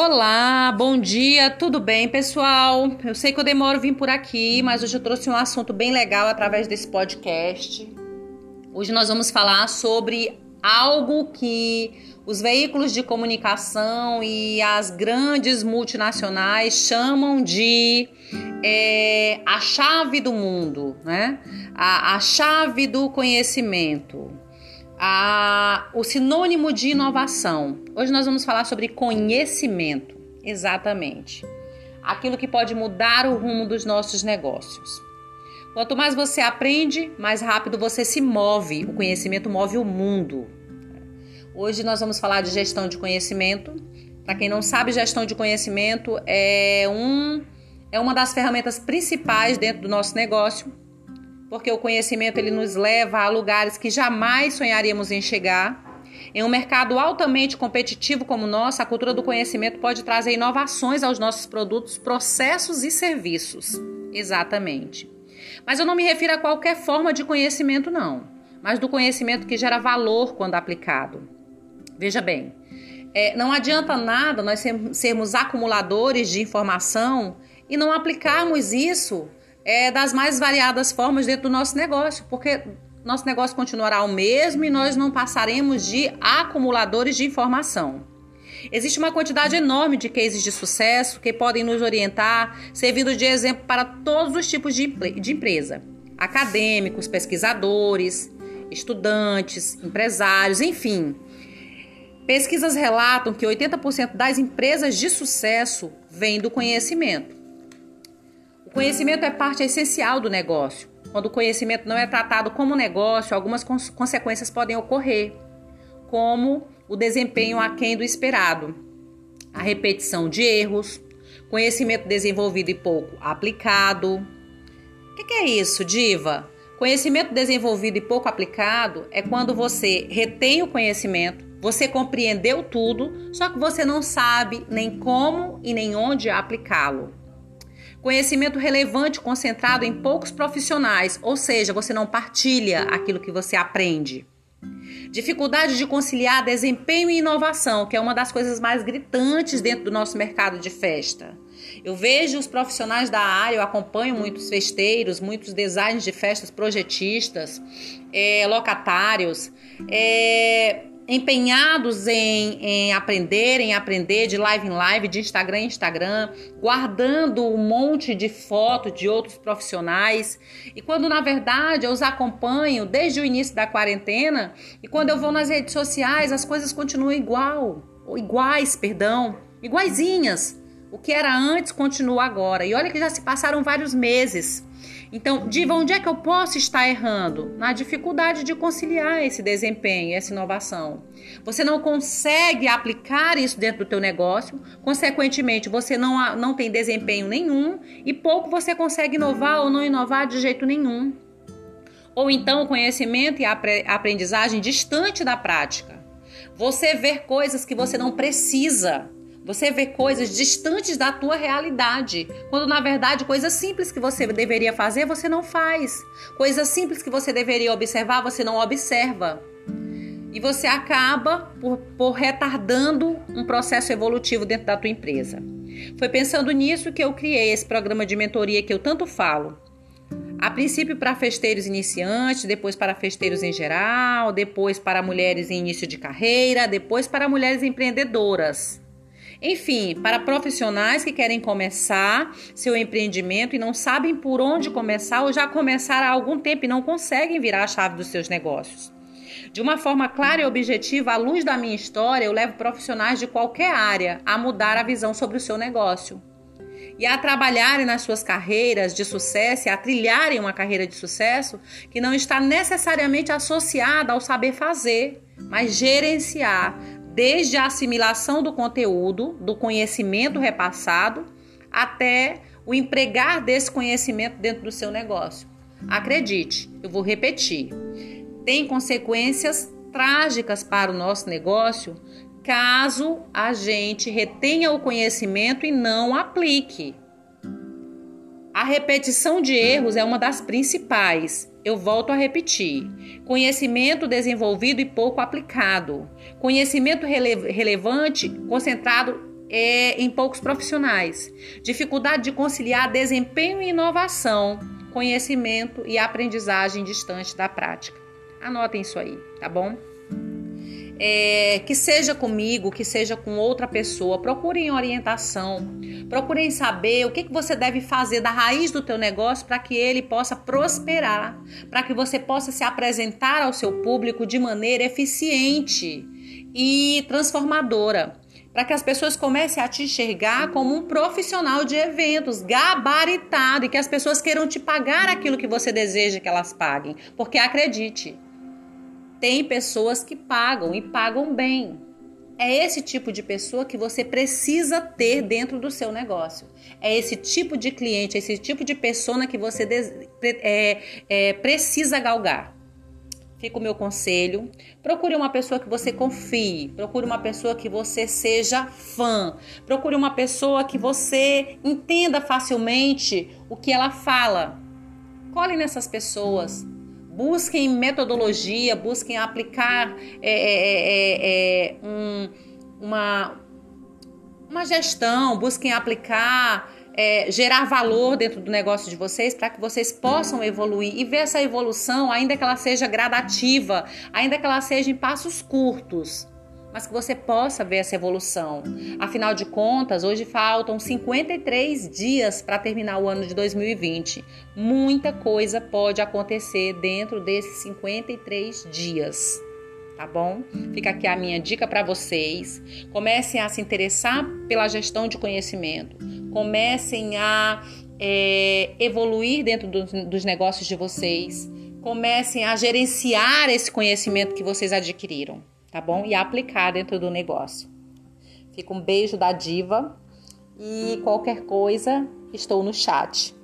Olá, bom dia, tudo bem, pessoal? Eu sei que eu demoro vir por aqui, mas hoje eu trouxe um assunto bem legal através desse podcast. Hoje nós vamos falar sobre algo que os veículos de comunicação e as grandes multinacionais chamam de é, a chave do mundo, né? A, a chave do conhecimento a, o sinônimo de inovação. Hoje nós vamos falar sobre conhecimento, exatamente. Aquilo que pode mudar o rumo dos nossos negócios. Quanto mais você aprende, mais rápido você se move. O conhecimento move o mundo. Hoje nós vamos falar de gestão de conhecimento. Para quem não sabe, gestão de conhecimento é, um, é uma das ferramentas principais dentro do nosso negócio porque o conhecimento ele nos leva a lugares que jamais sonharíamos em chegar. Em um mercado altamente competitivo como o nosso, a cultura do conhecimento pode trazer inovações aos nossos produtos, processos e serviços. Exatamente. Mas eu não me refiro a qualquer forma de conhecimento, não, mas do conhecimento que gera valor quando aplicado. Veja bem, é, não adianta nada nós sermos acumuladores de informação e não aplicarmos isso é, das mais variadas formas dentro do nosso negócio, porque nosso negócio continuará o mesmo e nós não passaremos de acumuladores de informação. Existe uma quantidade enorme de cases de sucesso que podem nos orientar, servindo de exemplo para todos os tipos de, de empresa: acadêmicos, pesquisadores, estudantes, empresários, enfim. Pesquisas relatam que 80% das empresas de sucesso vêm do conhecimento. O conhecimento é parte essencial do negócio. Quando o conhecimento não é tratado como negócio, algumas cons consequências podem ocorrer, como o desempenho aquém do esperado, a repetição de erros, conhecimento desenvolvido e pouco aplicado. O que, que é isso, diva? Conhecimento desenvolvido e pouco aplicado é quando você retém o conhecimento, você compreendeu tudo, só que você não sabe nem como e nem onde aplicá-lo. Conhecimento relevante concentrado em poucos profissionais, ou seja, você não partilha aquilo que você aprende. Dificuldade de conciliar desempenho e inovação, que é uma das coisas mais gritantes dentro do nosso mercado de festa. Eu vejo os profissionais da área, eu acompanho muitos festeiros, muitos designers de festas, projetistas, é, locatários, é, empenhados em, em aprender, em aprender de live em live, de Instagram em Instagram, guardando um monte de fotos de outros profissionais. E quando na verdade eu os acompanho desde o início da quarentena, e quando eu vou nas redes sociais, as coisas continuam igual, ou iguais, perdão, iguaizinhas. O que era antes continua agora. E olha que já se passaram vários meses. Então, Diva, onde é que eu posso estar errando? Na dificuldade de conciliar esse desempenho, essa inovação. Você não consegue aplicar isso dentro do teu negócio, consequentemente, você não, não tem desempenho nenhum e pouco você consegue inovar ou não inovar de jeito nenhum. Ou então, conhecimento e aprendizagem distante da prática. Você ver coisas que você não precisa você vê coisas distantes da tua realidade, quando na verdade coisas simples que você deveria fazer, você não faz. Coisas simples que você deveria observar, você não observa. E você acaba por, por retardando um processo evolutivo dentro da tua empresa. Foi pensando nisso que eu criei esse programa de mentoria que eu tanto falo. A princípio para festeiros iniciantes, depois para festeiros em geral, depois para mulheres em início de carreira, depois para mulheres empreendedoras. Enfim, para profissionais que querem começar seu empreendimento e não sabem por onde começar ou já começaram há algum tempo e não conseguem virar a chave dos seus negócios. De uma forma clara e objetiva, à luz da minha história, eu levo profissionais de qualquer área a mudar a visão sobre o seu negócio e a trabalharem nas suas carreiras de sucesso e a trilharem uma carreira de sucesso que não está necessariamente associada ao saber fazer, mas gerenciar, desde a assimilação do conteúdo, do conhecimento repassado, até o empregar desse conhecimento dentro do seu negócio. Acredite, eu vou repetir. Tem consequências trágicas para o nosso negócio caso a gente retenha o conhecimento e não aplique. A repetição de erros é uma das principais. Eu volto a repetir: conhecimento desenvolvido e pouco aplicado, conhecimento rele relevante concentrado é, em poucos profissionais. Dificuldade de conciliar desempenho e inovação, conhecimento e aprendizagem distante da prática. Anotem isso aí, tá bom? É, que seja comigo, que seja com outra pessoa, procurem orientação, procurem saber o que, que você deve fazer da raiz do teu negócio para que ele possa prosperar, para que você possa se apresentar ao seu público de maneira eficiente e transformadora. Para que as pessoas comecem a te enxergar como um profissional de eventos, gabaritado, e que as pessoas queiram te pagar aquilo que você deseja que elas paguem. Porque acredite, tem pessoas que pagam e pagam bem. É esse tipo de pessoa que você precisa ter dentro do seu negócio. É esse tipo de cliente, é esse tipo de pessoa que você é, é, precisa galgar. Fica o meu conselho. Procure uma pessoa que você confie. Procure uma pessoa que você seja fã. Procure uma pessoa que você entenda facilmente o que ela fala. Cole nessas pessoas busquem metodologia, busquem aplicar é, é, é, é, um, uma, uma gestão, busquem aplicar, é, gerar valor dentro do negócio de vocês para que vocês possam evoluir e ver essa evolução, ainda que ela seja gradativa, ainda que ela seja em passos curtos mas que você possa ver essa evolução. Afinal de contas, hoje faltam 53 dias para terminar o ano de 2020. Muita coisa pode acontecer dentro desses 53 dias. Tá bom? Fica aqui a minha dica para vocês. Comecem a se interessar pela gestão de conhecimento. Comecem a é, evoluir dentro do, dos negócios de vocês. Comecem a gerenciar esse conhecimento que vocês adquiriram tá bom? E aplicar dentro do negócio. Fica um beijo da diva e qualquer coisa, estou no chat.